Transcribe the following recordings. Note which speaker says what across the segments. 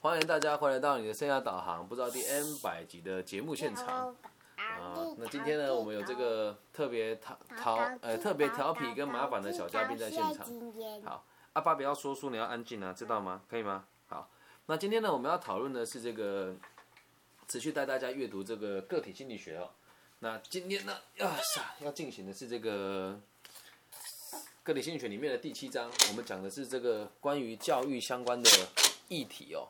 Speaker 1: 欢迎大家回来到你的生涯导航，不知道第 N 百集的节目现场啊。那今天呢，我们有这个特别调调呃特别调皮跟麻烦的小嘉宾在现场。好，阿爸不要说书，你要安静啊，知道吗？可以吗？好，那今天呢，我们要讨论的是这个持续带大家阅读这个个体心理学哦。那今天呢，要要进行的是这个个体心理学里面的第七章，我们讲的是这个关于教育相关的议题哦。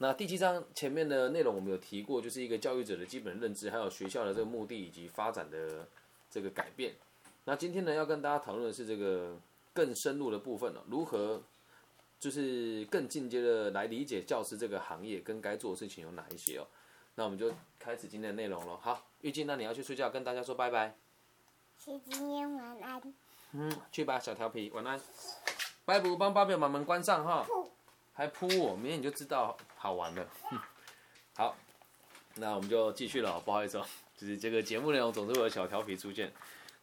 Speaker 1: 那第七章前面的内容我们有提过，就是一个教育者的基本认知，还有学校的这个目的以及发展的这个改变。那今天呢，要跟大家讨论的是这个更深入的部分了，如何就是更进阶的来理解教师这个行业跟该做的事情有哪一些哦。那我们就开始今天的内容了。好，玉静，那你要去睡觉，跟大家说拜拜。
Speaker 2: 是今天晚安。
Speaker 1: 嗯，去吧，小调皮，晚安。拜不，帮爸爸把门关上哈。还扑我，明天你就知道好玩了。好，那我们就继续了。不好意思哦，就是这个节目内容总是会有小调皮出现。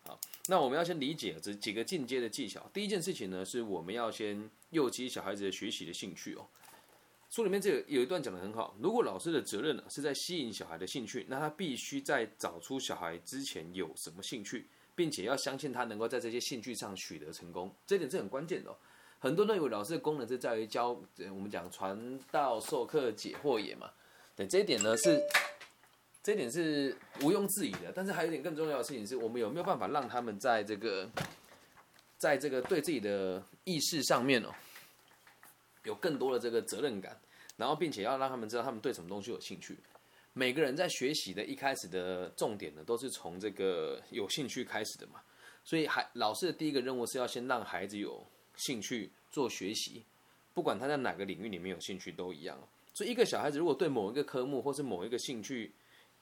Speaker 1: 好，那我们要先理解这几个进阶的技巧。第一件事情呢，是我们要先诱激小孩子的学习的兴趣哦。书里面这个有一段讲的很好，如果老师的责任呢是在吸引小孩的兴趣，那他必须在找出小孩之前有什么兴趣，并且要相信他能够在这些兴趣上取得成功，这点是很关键的。哦很多认为老师的功能是在于教，我们讲传道授课解惑也嘛。对这一点呢是，这一点是毋庸置疑的。但是还有一点更重要的事情是，我们有没有办法让他们在这个，在这个对自己的意识上面哦，有更多的这个责任感，然后并且要让他们知道他们对什么东西有兴趣。每个人在学习的一开始的重点呢，都是从这个有兴趣开始的嘛。所以，孩老师的第一个任务是要先让孩子有。兴趣做学习，不管他在哪个领域里面有兴趣都一样。所以，一个小孩子如果对某一个科目或是某一个兴趣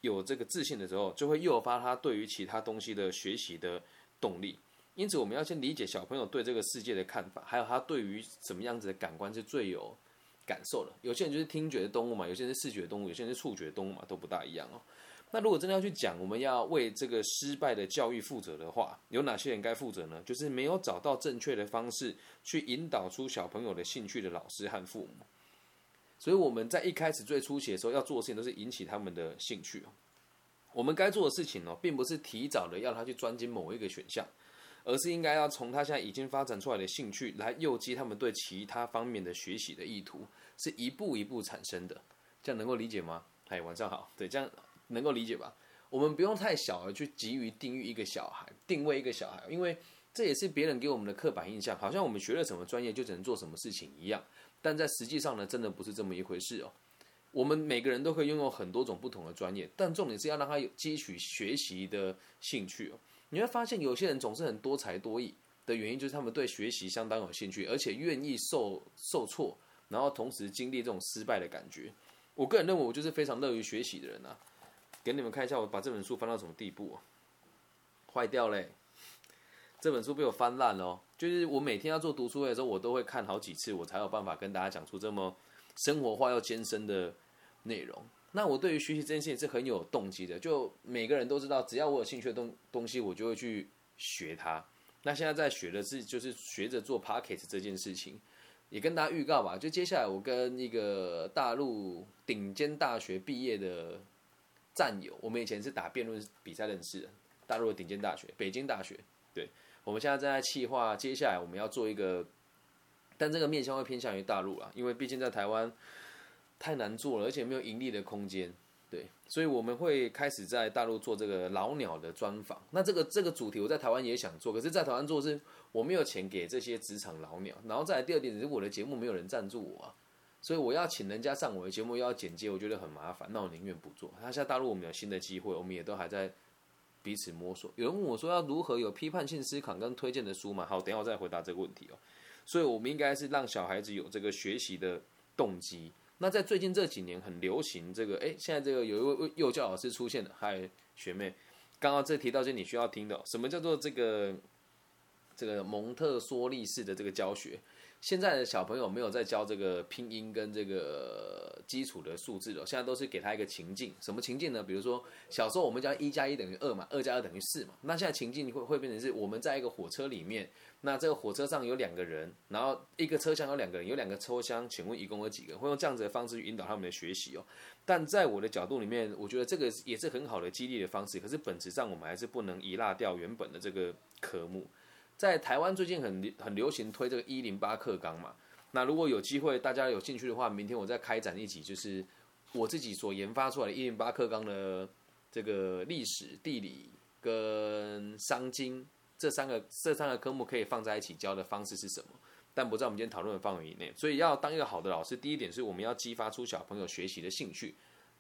Speaker 1: 有这个自信的时候，就会诱发他对于其他东西的学习的动力。因此，我们要先理解小朋友对这个世界的看法，还有他对于什么样子的感官是最有感受的。有些人就是听觉的动物嘛，有些人是视觉动物，有些人是触觉动物嘛，都不大一样哦。那如果真的要去讲，我们要为这个失败的教育负责的话，有哪些人该负责呢？就是没有找到正确的方式去引导出小朋友的兴趣的老师和父母。所以我们在一开始最初期的时候要做的事情，都是引起他们的兴趣。我们该做的事情呢，并不是提早的要他去专精某一个选项，而是应该要从他现在已经发展出来的兴趣来诱激他们对其他方面的学习的意图，是一步一步产生的。这样能够理解吗？嗨，晚上好。对，这样。能够理解吧？我们不用太小而去急于定义一个小孩，定位一个小孩，因为这也是别人给我们的刻板印象，好像我们学了什么专业就只能做什么事情一样。但在实际上呢，真的不是这么一回事哦。我们每个人都可以拥有很多种不同的专业，但重点是要让他有汲取学习的兴趣哦。你会发现，有些人总是很多才多艺的原因，就是他们对学习相当有兴趣，而且愿意受受挫，然后同时经历这种失败的感觉。我个人认为，我就是非常乐于学习的人啊。给你们看一下，我把这本书翻到什么地步啊？坏掉嘞！这本书被我翻烂了。就是我每天要做读书会的时候，我都会看好几次，我才有办法跟大家讲出这么生活化又艰深的内容。那我对于学习这件事情是很有动机的。就每个人都知道，只要我有兴趣的东东西，我就会去学它。那现在在学的是，就是学着做 p o c k e t 这件事情，也跟大家预告吧。就接下来我跟一个大陆顶尖大学毕业的。战友，我们以前是打辩论比赛认识的，大陆的顶尖大学，北京大学。对，我们现在正在计划，接下来我们要做一个，但这个面向会偏向于大陆啊，因为毕竟在台湾太难做了，而且没有盈利的空间。对，所以我们会开始在大陆做这个老鸟的专访。那这个这个主题我在台湾也想做，可是，在台湾做是我没有钱给这些职场老鸟。然后再来第二点，是我的节目没有人赞助我啊。所以我要请人家上我的节目，又要剪接，我觉得很麻烦，那我宁愿不做。那现在大陆我们有新的机会，我们也都还在彼此摸索。有人问我说要如何有批判性思考跟推荐的书嘛？好，等下我再回答这个问题哦。所以我们应该是让小孩子有这个学习的动机。那在最近这几年很流行这个，哎，现在这个有一位幼教老师出现了，嗨，学妹，刚刚这提到是你需要听的，什么叫做这个这个蒙特梭利式的这个教学？现在的小朋友没有在教这个拼音跟这个基础的数字了，现在都是给他一个情境，什么情境呢？比如说小时候我们叫一加一等于二嘛，二加二等于四嘛，那现在情境会会变成是我们在一个火车里面，那这个火车上有两个人，然后一个车厢有两个人，有两个车厢，请问一共有几个？会用这样子的方式去引导他们的学习哦。但在我的角度里面，我觉得这个也是很好的激励的方式，可是本质上我们还是不能遗落掉原本的这个科目。在台湾最近很很流行推这个一零八课纲嘛。那如果有机会，大家有兴趣的话，明天我再开展一集，就是我自己所研发出来的一零八课纲的这个历史、地理跟商经这三个这三个科目可以放在一起教的方式是什么？但不在我们今天讨论的范围以内。所以要当一个好的老师，第一点是我们要激发出小朋友学习的兴趣。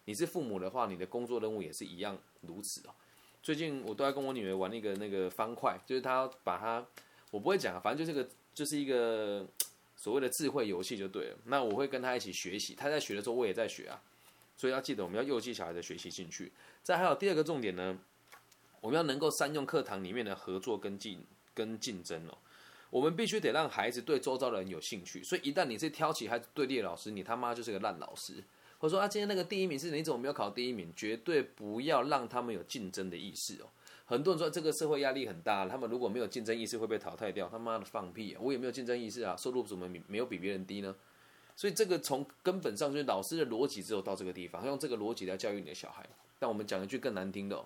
Speaker 1: 你是父母的话，你的工作任务也是一样如此哦。最近我都在跟我女儿玩那个那个方块，就是她把它，我不会讲，反正就是个就是一个。所谓的智慧游戏就对了，那我会跟她一起学习，她在学的时候我也在学啊，所以要记得我们要诱激小孩的学习兴趣。再还有第二个重点呢，我们要能够善用课堂里面的合作跟竞跟竞争哦，我们必须得让孩子对周遭的人有兴趣，所以一旦你是挑起孩子对立的老师，你他妈就是个烂老师。或者说啊，今天那个第一名是你怎么没有考第一名？绝对不要让他们有竞争的意识哦。很多人说这个社会压力很大，他们如果没有竞争意识会被淘汰掉。他妈的放屁！我也没有竞争意识啊，收入怎么没有比别人低呢？所以这个从根本上就是老师的逻辑只有到这个地方，用这个逻辑来教育你的小孩。但我们讲一句更难听的哦，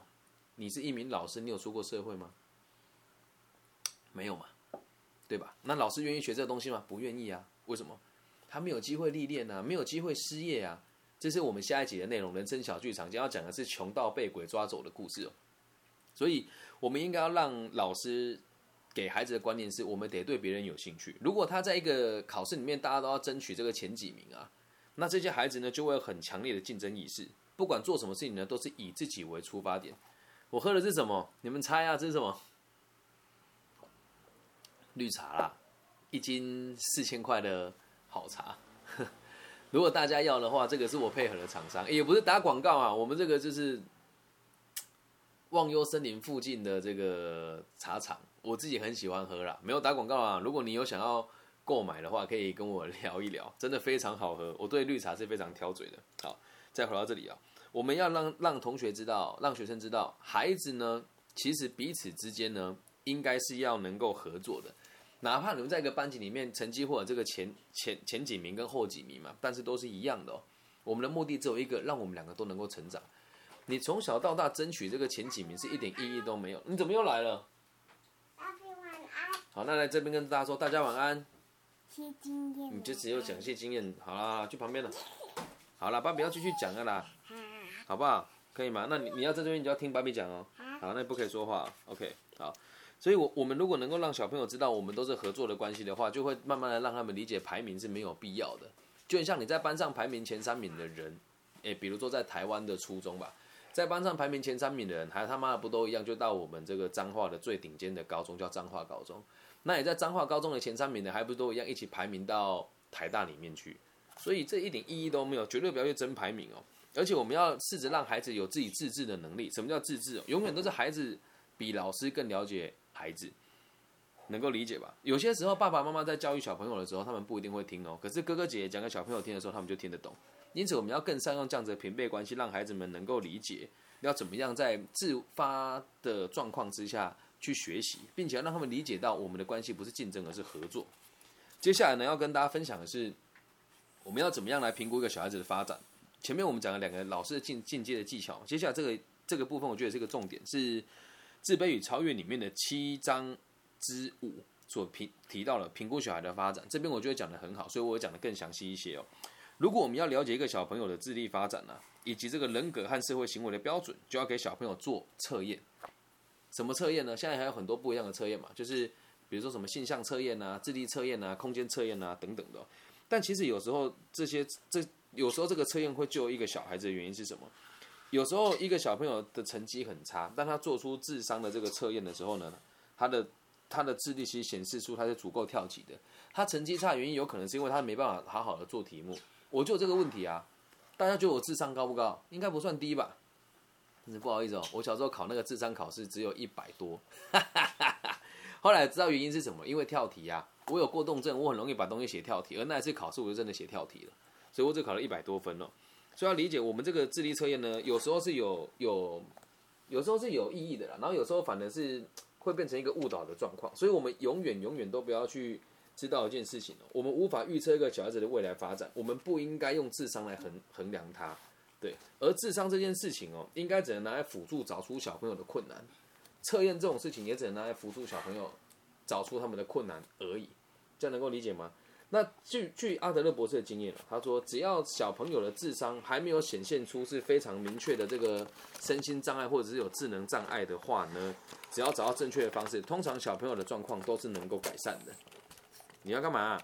Speaker 1: 你是一名老师，你有出过社会吗？没有嘛，对吧？那老师愿意学这个东西吗？不愿意啊。为什么？他没有机会历练啊，没有机会失业啊。这是我们下一集的内容，人生小剧场将要讲的是穷到被鬼抓走的故事哦。所以，我们应该要让老师给孩子的观念是：我们得对别人有兴趣。如果他在一个考试里面，大家都要争取这个前几名啊，那这些孩子呢，就会有很强烈的竞争意识。不管做什么事情呢，都是以自己为出发点。我喝的是什么？你们猜啊，这是什么？绿茶啦，一斤四千块的好茶。如果大家要的话，这个是我配合的厂商，也不是打广告啊。我们这个就是。忘忧森林附近的这个茶厂，我自己很喜欢喝啦，没有打广告啊。如果你有想要购买的话，可以跟我聊一聊，真的非常好喝。我对绿茶是非常挑嘴的。好，再回到这里啊，我们要让让同学知道，让学生知道，孩子呢，其实彼此之间呢，应该是要能够合作的。哪怕你们在一个班级里面，成绩或者这个前前前几名跟后几名嘛，但是都是一样的哦。我们的目的只有一个，让我们两个都能够成长。你从小到大争取这个前几名是一点意义都没有。你怎么又来了？
Speaker 2: 晚安。
Speaker 1: 好，那来这边跟大家说，大家晚安。
Speaker 2: 谢经验。
Speaker 1: 你就只有讲谢经验，好啦，去旁边了。好了，芭比要继续讲了啦。好不好？可以吗？那你你要在这边，你就要听芭比讲哦。好，那不可以说话。OK，好。所以，我我们如果能够让小朋友知道我们都是合作的关系的话，就会慢慢的让他们理解排名是没有必要的。就像你在班上排名前三名的人，诶，比如说在台湾的初中吧。在班上排名前三名的人，还他妈的不都一样？就到我们这个彰化的最顶尖的高中，叫彰化高中。那也在彰化高中的前三名的，还不都一样，一起排名到台大里面去？所以这一点意义都没有，绝对不要去争排名哦。而且我们要试着让孩子有自己自治的能力。什么叫自治？永远都是孩子比老师更了解孩子，能够理解吧？有些时候爸爸妈妈在教育小朋友的时候，他们不一定会听哦。可是哥哥姐姐讲给小朋友听的时候，他们就听得懂。因此，我们要更善用这样子的平辈关系，让孩子们能够理解要怎么样在自发的状况之下去学习，并且让他们理解到我们的关系不是竞争，而是合作。接下来呢，要跟大家分享的是，我们要怎么样来评估一个小孩子的发展。前面我们讲了两个老师的进进阶的技巧，接下来这个这个部分，我觉得是个重点，是《自卑与超越》里面的七章之五所评提到了评估小孩的发展。这边我觉得讲的很好，所以我讲的更详细一些哦。如果我们要了解一个小朋友的智力发展呢，以及这个人格和社会行为的标准，就要给小朋友做测验。什么测验呢？现在还有很多不一样的测验嘛，就是比如说什么性向测验啊、智力测验啊、空间测验啊等等的。但其实有时候这些这有时候这个测验会救一个小孩子的原因是什么？有时候一个小朋友的成绩很差，但他做出智商的这个测验的时候呢，他的他的智力其实显示出他是足够跳级的。他成绩差的原因有可能是因为他没办法好好的做题目。我就有这个问题啊，大家觉得我智商高不高？应该不算低吧？不好意思哦，我小时候考那个智商考试只有一百多，后来知道原因是什么？因为跳题啊，我有过动症，我很容易把东西写跳题，而那一次考试我就真的写跳题了。所以我只考了一百多分哦。所以要理解我们这个智力测验呢，有时候是有有，有时候是有意义的啦，然后有时候反而是会变成一个误导的状况。所以我们永远永远都不要去知道一件事情哦，我们无法预测一个小孩子的未来发展，我们不应该用智商来衡衡量他。对，而智商这件事情哦，应该只能拿来辅助找出小朋友的困难。测验这种事情也只能拿来辅助小朋友找出他们的困难而已，这样能够理解吗？那据据阿德勒博士的经验他说，只要小朋友的智商还没有显现出是非常明确的这个身心障碍或者是有智能障碍的话呢，只要找到正确的方式，通常小朋友的状况都是能够改善的。你要干嘛？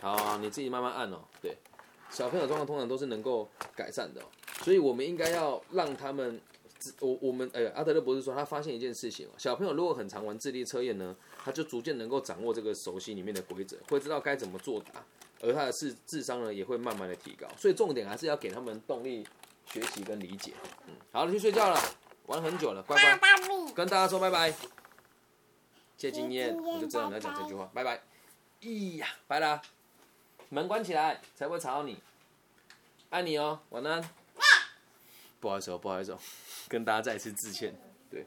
Speaker 1: 好，你自己慢慢按哦。对，小朋友状况通常都是能够改善的，所以我们应该要让他们。我我们哎，阿德勒博士说，他发现一件事情哦，小朋友如果很常玩智力测验呢，他就逐渐能够掌握这个熟悉里面的规则，会知道该怎么作答，而他的智智商呢也会慢慢的提高。所以重点还是要给他们动力学习跟理解。嗯，好了，去睡觉了，玩很久了，乖乖，跟大家说拜拜。借经验，我就知道你要讲这句话，拜拜。咿呀，拜啦，门关起来才不会吵到你。爱你哦，晚安。不好意思哦，不好意思哦。跟大家再次致歉，对，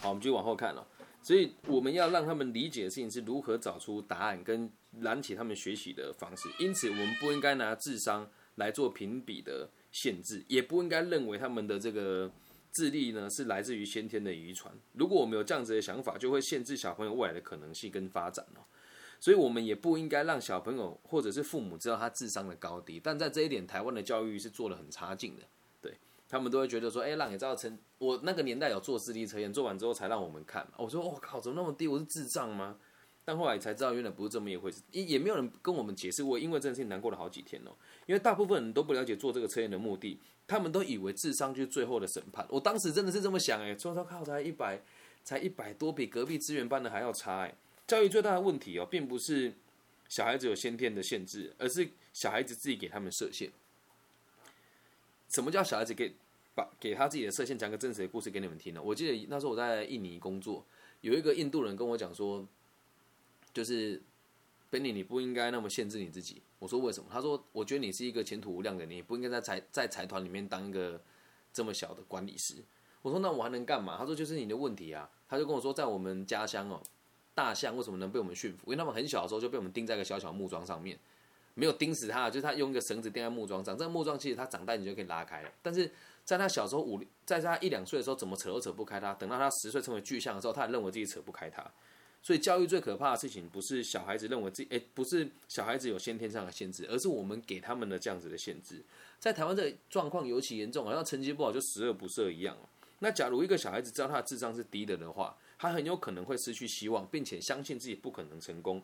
Speaker 1: 好，我们继续往后看了。所以我们要让他们理解的事情是如何找出答案跟燃起他们学习的方式。因此，我们不应该拿智商来做评比的限制，也不应该认为他们的这个智力呢是来自于先天的遗传。如果我们有这样子的想法，就会限制小朋友未来的可能性跟发展哦。所以，我们也不应该让小朋友或者是父母知道他智商的高低。但在这一点，台湾的教育是做的很差劲的。他们都会觉得说，哎，让你知道成我那个年代有做智力测验，做完之后才让我们看。我说，我靠，怎么那么低？我是智障吗？但后来才知道，原来不是这么一回事。也也没有人跟我们解释过，因为这件事情难过了好几天哦。因为大部分人都不了解做这个测验的目的，他们都以为智商就是最后的审判。我当时真的是这么想，哎，说说靠，才一百，才一百多，比隔壁资源班的还要差，哎。教育最大的问题哦，并不是小孩子有先天的限制，而是小孩子自己给他们设限。什么叫小孩子给把给他自己的设限？讲个真实的故事给你们听呢？我记得那时候我在印尼工作，有一个印度人跟我讲说，就是 Benny，你不应该那么限制你自己。我说为什么？他说，我觉得你是一个前途无量的，你不应该在财在财团里面当一个这么小的管理师。我说那我还能干嘛？他说就是你的问题啊。他就跟我说，在我们家乡哦，大象为什么能被我们驯服？因为他们很小的时候就被我们钉在一个小小木桩上面。没有钉死它，就是他用一个绳子钉在木桩上。这个木桩其实它长大你就可以拉开了。但是在他小时候五，在他一两岁的时候，怎么扯都扯不开它。等到他十岁成为巨象的时候，他还认为自己扯不开它。所以教育最可怕的事情，不是小孩子认为自己，哎，不是小孩子有先天上的限制，而是我们给他们的这样子的限制。在台湾这状况尤其严重，好像成绩不好就十恶不赦一样。那假如一个小孩子知道他的智商是低的的话，他很有可能会失去希望，并且相信自己不可能成功。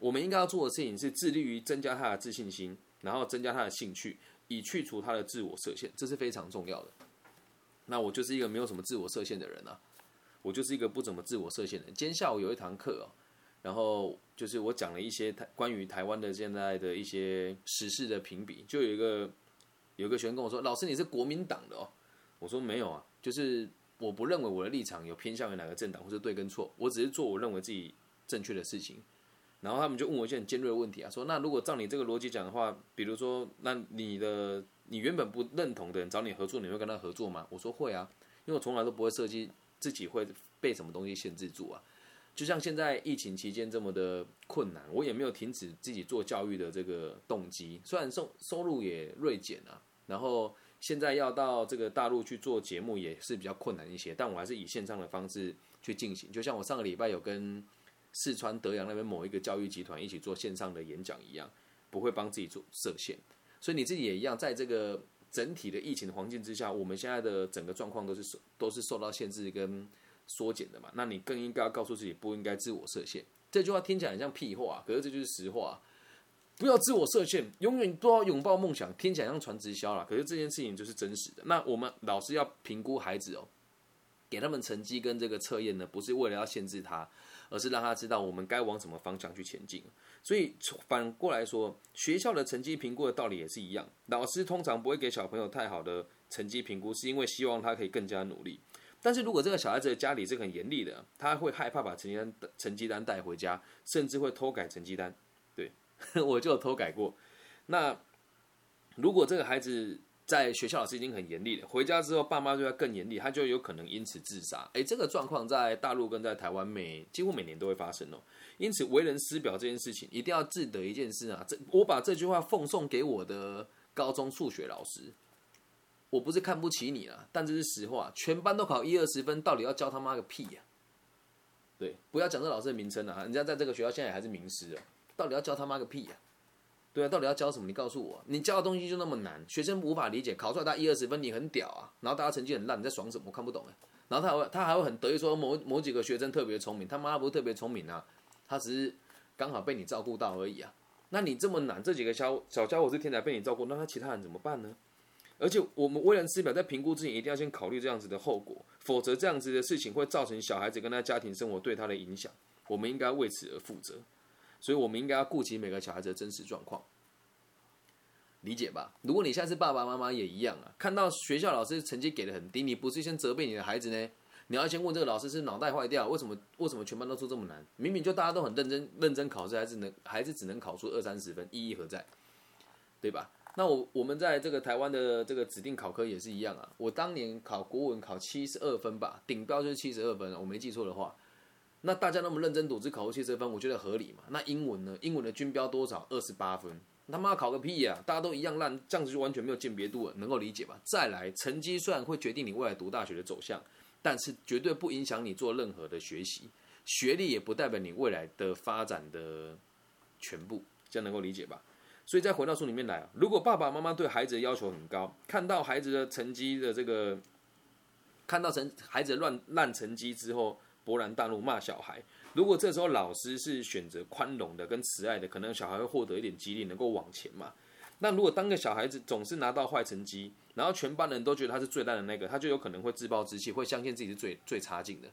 Speaker 1: 我们应该要做的事情是致力于增加他的自信心，然后增加他的兴趣，以去除他的自我设限，这是非常重要的。那我就是一个没有什么自我设限的人啊，我就是一个不怎么自我设限的人。今天下午有一堂课哦，然后就是我讲了一些台关于台湾的现在的一些时事的评比，就有一个有一个学生跟我说：“老师，你是国民党的哦？”我说：“没有啊，就是我不认为我的立场有偏向于哪个政党或者对跟错，我只是做我认为自己正确的事情。”然后他们就问我一些很尖锐的问题啊，说那如果照你这个逻辑讲的话，比如说那你的你原本不认同的人找你合作，你会跟他合作吗？我说会啊，因为我从来都不会设计自己会被什么东西限制住啊。就像现在疫情期间这么的困难，我也没有停止自己做教育的这个动机。虽然收收入也锐减啊，然后现在要到这个大陆去做节目也是比较困难一些，但我还是以线上的方式去进行。就像我上个礼拜有跟。四川德阳那边某一个教育集团一起做线上的演讲一样，不会帮自己做设限，所以你自己也一样，在这个整体的疫情的环境之下，我们现在的整个状况都是都是受到限制跟缩减的嘛。那你更应该要告诉自己，不应该自我设限。这句话听起来很像屁话，可是这就是实话。不要自我设限，永远都要拥抱梦想。听起来像传直销了，可是这件事情就是真实的。那我们老师要评估孩子哦，给他们成绩跟这个测验呢，不是为了要限制他。而是让他知道我们该往什么方向去前进。所以反过来说，学校的成绩评估的道理也是一样。老师通常不会给小朋友太好的成绩评估，是因为希望他可以更加努力。但是如果这个小孩子的家里是很严厉的，他会害怕把成绩单成绩单带回家，甚至会偷改成绩单。对 我就有偷改过。那如果这个孩子在学校老师已经很严厉了，回家之后爸妈就要更严厉，他就有可能因此自杀。哎，这个状况在大陆跟在台湾每几乎每年都会发生哦。因此为人师表这件事情，一定要记得一件事啊，这我把这句话奉送给我的高中数学老师。我不是看不起你啊，但这是实话。全班都考一二十分，到底要教他妈个屁呀？对，不要讲这老师的名称啊，人家在这个学校现在还是名师啊，到底要教他妈个屁呀？对啊，到底要教什么？你告诉我，你教的东西就那么难，学生无法理解，考出来他一二十分，你很屌啊，然后大家成绩很烂，你在爽什么？我看不懂哎。然后他还会他还会很得意说某某几个学生特别聪明，他妈不是特别聪明啊，他只是刚好被你照顾到而已啊。那你这么难，这几个小小家伙是天才被你照顾，那他其他人怎么办呢？而且我们为人师表在评估之前，一定要先考虑这样子的后果，否则这样子的事情会造成小孩子跟他家庭生活对他的影响，我们应该为此而负责。所以，我们应该要顾及每个小孩子的真实状况，理解吧？如果你现在是爸爸妈妈也一样啊，看到学校老师成绩给的很低，你不是先责备你的孩子呢？你要先问这个老师是脑袋坏掉，为什么为什么全班都出这么难？明明就大家都很认真认真考试，还是能还是只能考出二三十分，意义何在？对吧？那我我们在这个台湾的这个指定考科也是一样啊。我当年考国文考七十二分吧，顶标就是七十二分，我没记错的话。那大家那么认真读，只考出七十分，我觉得合理嘛？那英文呢？英文的均标多少？二十八分，他妈考个屁呀！大家都一样烂，这样子就完全没有鉴别度了，能够理解吧？再来，成绩虽然会决定你未来读大学的走向，但是绝对不影响你做任何的学习，学历也不代表你未来的发展的全部，这样能够理解吧？所以再回到书里面来啊，如果爸爸妈妈对孩子的要求很高，看到孩子的成绩的这个，看到成孩子乱烂成绩之后。勃然大怒，骂小孩。如果这时候老师是选择宽容的、跟慈爱的，可能小孩会获得一点激励，能够往前嘛。那如果当个小孩子总是拿到坏成绩，然后全班人都觉得他是最烂的那个，他就有可能会自暴自弃，会相信自己是最最差劲的。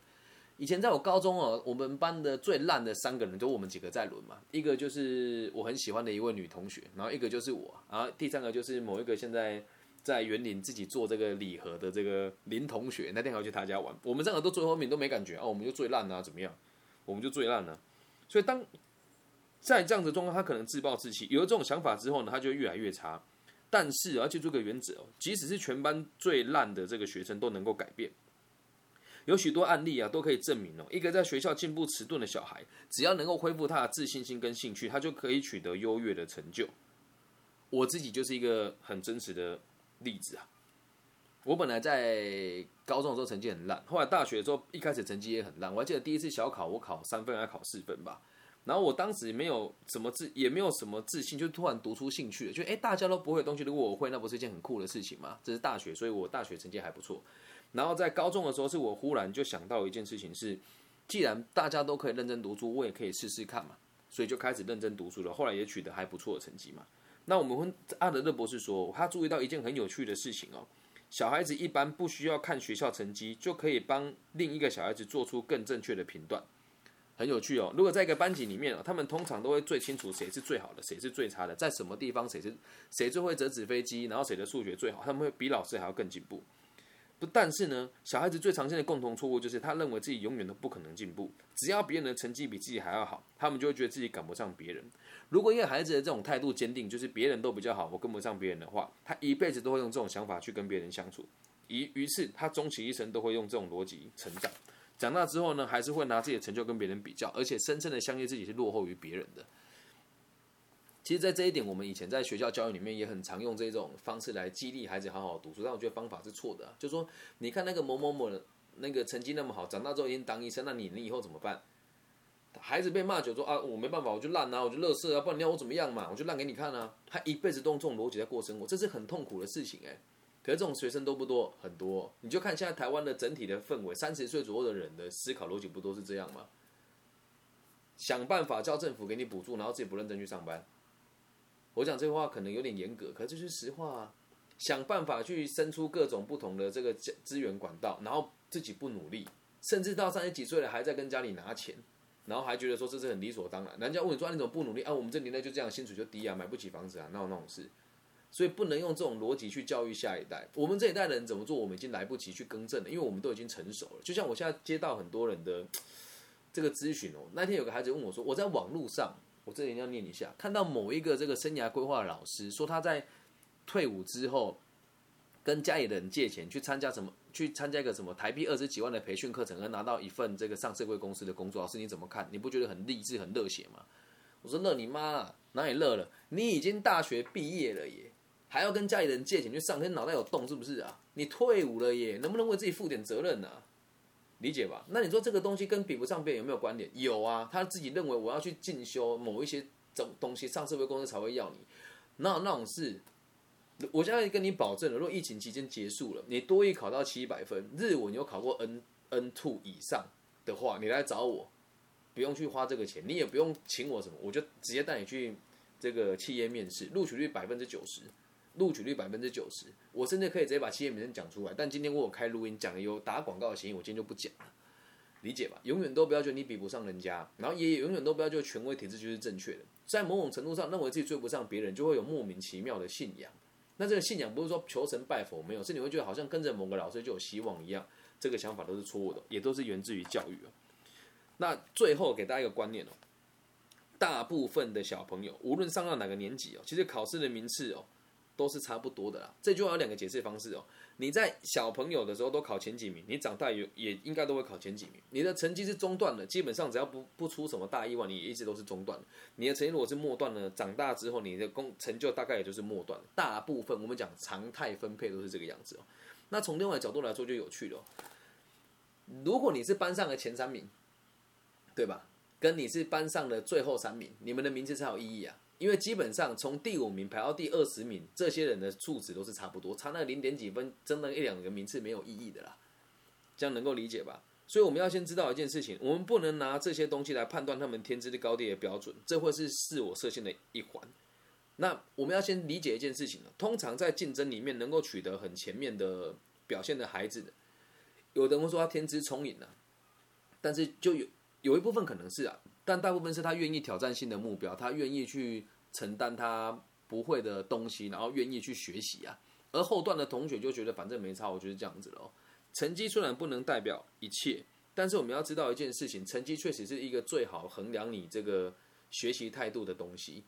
Speaker 1: 以前在我高中哦，我们班的最烂的三个人，就我们几个在轮嘛。一个就是我很喜欢的一位女同学，然后一个就是我，然后第三个就是某一个现在。在园林自己做这个礼盒的这个林同学，那天还要去他家玩。我们三个都最后面都没感觉哦，我们就最烂啊，怎么样？我们就最烂了。所以当在这样的状况，他可能自暴自弃。有了这种想法之后呢，他就越来越差。但是要记住个原则哦，即使是全班最烂的这个学生都能够改变。有许多案例啊，都可以证明哦，一个在学校进步迟钝的小孩，只要能够恢复他的自信心跟兴趣，他就可以取得优越的成就。我自己就是一个很真实的。例子啊，我本来在高中的时候成绩很烂，后来大学的时候一开始成绩也很烂。我还记得第一次小考我考三分还考四分吧，然后我当时没有什么自也没有什么自信，就突然读出兴趣了，就哎大家都不会的东西，如果我会，那不是一件很酷的事情吗？这是大学，所以我大学成绩还不错。然后在高中的时候，是我忽然就想到一件事情是，既然大家都可以认真读书，我也可以试试看嘛，所以就开始认真读书了。后来也取得还不错的成绩嘛。那我们问阿德勒博士说，他注意到一件很有趣的事情哦，小孩子一般不需要看学校成绩，就可以帮另一个小孩子做出更正确的评断，很有趣哦。如果在一个班级里面哦，他们通常都会最清楚谁是最好的，谁是最差的，在什么地方谁是谁最会折纸飞机，然后谁的数学最好，他们会比老师还要更进步。不，但是呢，小孩子最常见的共同错误就是他认为自己永远都不可能进步，只要别人的成绩比自己还要好，他们就会觉得自己赶不上别人。如果一个孩子的这种态度坚定，就是别人都比较好，我跟不上别人的话，他一辈子都会用这种想法去跟别人相处，于于是他终其一生都会用这种逻辑成长。长大之后呢，还是会拿自己的成就跟别人比较，而且深深的相信自己是落后于别人的。其实，在这一点，我们以前在学校教育里面也很常用这种方式来激励孩子好好读书。但我觉得方法是错的，就说你看那个某某某的那个成绩那么好，长大之后已经当医生，那你你以后怎么办？孩子被骂久说啊，我没办法，我就烂啊，我就乐色啊，不然你要我怎么样嘛？我就烂给你看啊。他一辈子都用这种逻辑在过生活，这是很痛苦的事情哎。可是这种学生多不多？很多。你就看现在台湾的整体的氛围，三十岁左右的人的思考逻辑不都是这样吗？想办法叫政府给你补助，然后自己不认真去上班。我讲这话可能有点严格，可是这是实话啊！想办法去生出各种不同的这个资源管道，然后自己不努力，甚至到三十几岁了还在跟家里拿钱，然后还觉得说这是很理所当然。人家问你说你怎么不努力啊？我们这年代就这样，薪水就低啊，买不起房子啊，那有那种事？所以不能用这种逻辑去教育下一代。我们这一代人怎么做，我们已经来不及去更正了，因为我们都已经成熟了。就像我现在接到很多人的 这个咨询哦，那天有个孩子问我说，我在网络上。我这里要念一下，看到某一个这个生涯规划的老师说他在退伍之后，跟家里的人借钱去参加什么，去参加一个什么台币二十几万的培训课程，而拿到一份这个上市贵公司的工作，老师你怎么看？你不觉得很励志、很热血吗？我说乐你妈，哪里乐了？你已经大学毕业了耶，还要跟家里人借钱去上，跟脑袋有洞是不是啊？你退伍了耶，能不能为自己负点责任呢、理解吧？那你说这个东西跟比不上别人有没有关联？有啊，他自己认为我要去进修某一些种东西，上市贵公司才会要你。那那种事？我现在跟你保证了，如果疫情期间结束了，你多一考到七百分，日文有考过 N N two 以上的话，你来找我，不用去花这个钱，你也不用请我什么，我就直接带你去这个企业面试，录取率百分之九十，录取率百分之九十，我甚至可以直接把企业名称讲出来。但今天我有开录音，讲的有打广告的嫌疑，我今天就不讲了。理解吧？永远都不要觉得你比不上人家，然后也永远都不要觉得权威体制就是正确的。在某种程度上，认为自己追不上别人，就会有莫名其妙的信仰。那这个信仰不是说求神拜佛没有，是你会觉得好像跟着某个老师就有希望一样。这个想法都是错误的，也都是源自于教育哦。那最后给大家一个观念哦，大部分的小朋友无论上到哪个年级哦，其实考试的名次哦都是差不多的啦。这句话有两个解释方式哦。你在小朋友的时候都考前几名，你长大也也应该都会考前几名。你的成绩是中段的，基本上只要不不出什么大意外，你一直都是中段。你的成绩如果是末段呢，长大之后你的功成就大概也就是末段。大部分我们讲常态分配都是这个样子哦。那从另外的角度来说就有趣了、如果你是班上的前三名，对吧？跟你是班上的最后三名，你们的名字才有意义啊。因为基本上从第五名排到第二十名，这些人的素质都是差不多，差那零点几分，真的一两个名次没有意义的啦。这样能够理解吧？所以我们要先知道一件事情，我们不能拿这些东西来判断他们天资的高低的标准，这会是自我设限的一环。那我们要先理解一件事情通常在竞争里面能够取得很前面的表现的孩子，有的人会说他天资聪颖啊，但是就有有一部分可能是啊。但大部分是他愿意挑战性的目标，他愿意去承担他不会的东西，然后愿意去学习啊。而后段的同学就觉得反正没差，我就是这样子了。成绩虽然不能代表一切，但是我们要知道一件事情，成绩确实是一个最好衡量你这个学习态度的东西。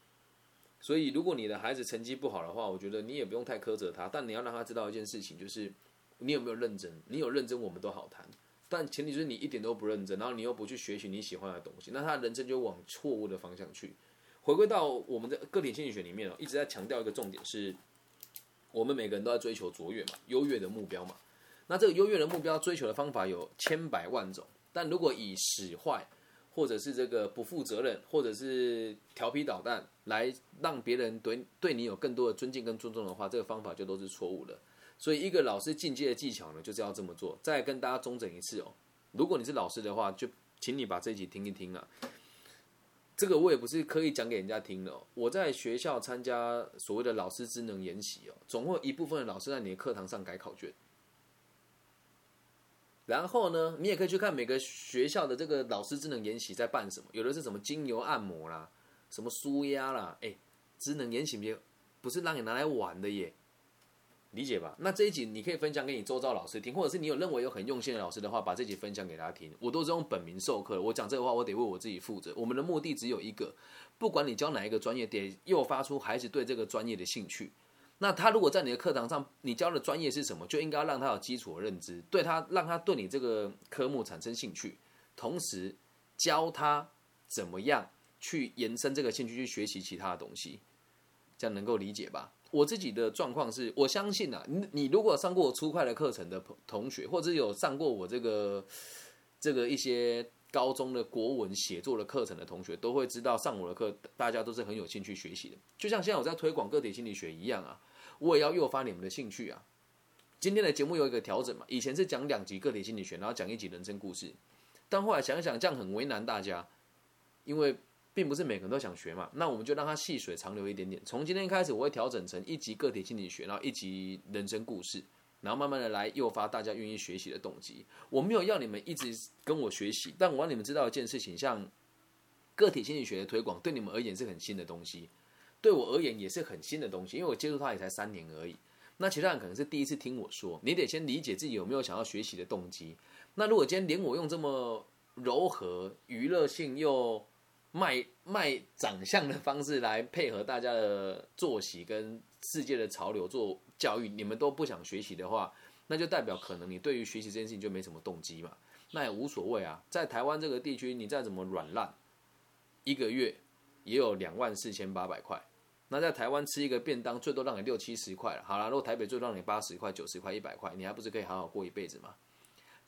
Speaker 1: 所以如果你的孩子成绩不好的话，我觉得你也不用太苛责他，但你要让他知道一件事情，就是你有没有认真，你有认真，我们都好谈。但前提就是你一点都不认真，然后你又不去学习你喜欢的东西，那他人生就往错误的方向去。回归到我们的个体心理学里面哦，一直在强调一个重点是，我们每个人都在追求卓越嘛，优越的目标嘛。那这个优越的目标追求的方法有千百万种，但如果以使坏，或者是这个不负责任，或者是调皮捣蛋，来让别人对对你有更多的尊敬跟尊重的话，这个方法就都是错误的。所以，一个老师进阶的技巧呢，就是要这么做。再跟大家中整一次哦，如果你是老师的话，就请你把这一集听一听啊。这个我也不是刻意讲给人家听的、哦，我在学校参加所谓的老师智能研习哦，总会有一部分的老师在你的课堂上改考卷。然后呢，你也可以去看每个学校的这个老师智能研习在办什么，有的是什么精油按摩啦，什么舒压啦，哎，智能研习别不是让你拿来玩的耶。理解吧？那这一集你可以分享给你周遭老师听，或者是你有认为有很用心的老师的话，把这集分享给他听。我都是用本名授课，我讲这个话，我得为我自己负责。我们的目的只有一个，不管你教哪一个专业，得诱发出孩子对这个专业的兴趣。那他如果在你的课堂上，你教的专业是什么，就应该让他有基础的认知，对他让他对你这个科目产生兴趣，同时教他怎么样去延伸这个兴趣，去学习其他的东西，这样能够理解吧？我自己的状况是，我相信啊，你你如果上过我初快的课程的同学，或者有上过我这个这个一些高中的国文写作的课程的同学，都会知道上我的课，大家都是很有兴趣学习的。就像现在我在推广个体心理学一样啊，我也要诱发你们的兴趣啊。今天的节目有一个调整嘛，以前是讲两集个体心理学，然后讲一集人生故事，但后来想想，这样很为难大家，因为。并不是每个人都想学嘛，那我们就让它细水长流一点点。从今天开始，我会调整成一集个体心理学，然后一集人生故事，然后慢慢的来诱发大家愿意学习的动机。我没有要你们一直跟我学习，但我让你们知道一件事情，像个体心理学的推广，对你们而言是很新的东西，对我而言也是很新的东西，因为我接触它也才三年而已。那其他人可能是第一次听我说，你得先理解自己有没有想要学习的动机。那如果今天连我用这么柔和、娱乐性又卖卖长相的方式来配合大家的作息跟世界的潮流做教育，你们都不想学习的话，那就代表可能你对于学习这件事情就没什么动机嘛。那也无所谓啊，在台湾这个地区，你再怎么软烂，一个月也有两万四千八百块。那在台湾吃一个便当，最多让你六七十块了。好了，如果台北最多让你八十块、九十块、一百块，你还不是可以好好过一辈子吗？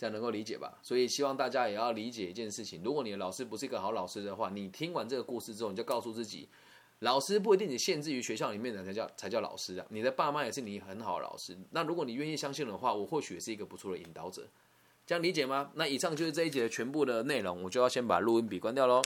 Speaker 1: 这样能够理解吧？所以希望大家也要理解一件事情：如果你的老师不是一个好老师的话，你听完这个故事之后，你就告诉自己，老师不一定你限制于学校里面的才叫才叫老师啊。你的爸妈也是你很好的老师。那如果你愿意相信的话，我或许也是一个不错的引导者。这样理解吗？那以上就是这一节全部的内容，我就要先把录音笔关掉喽。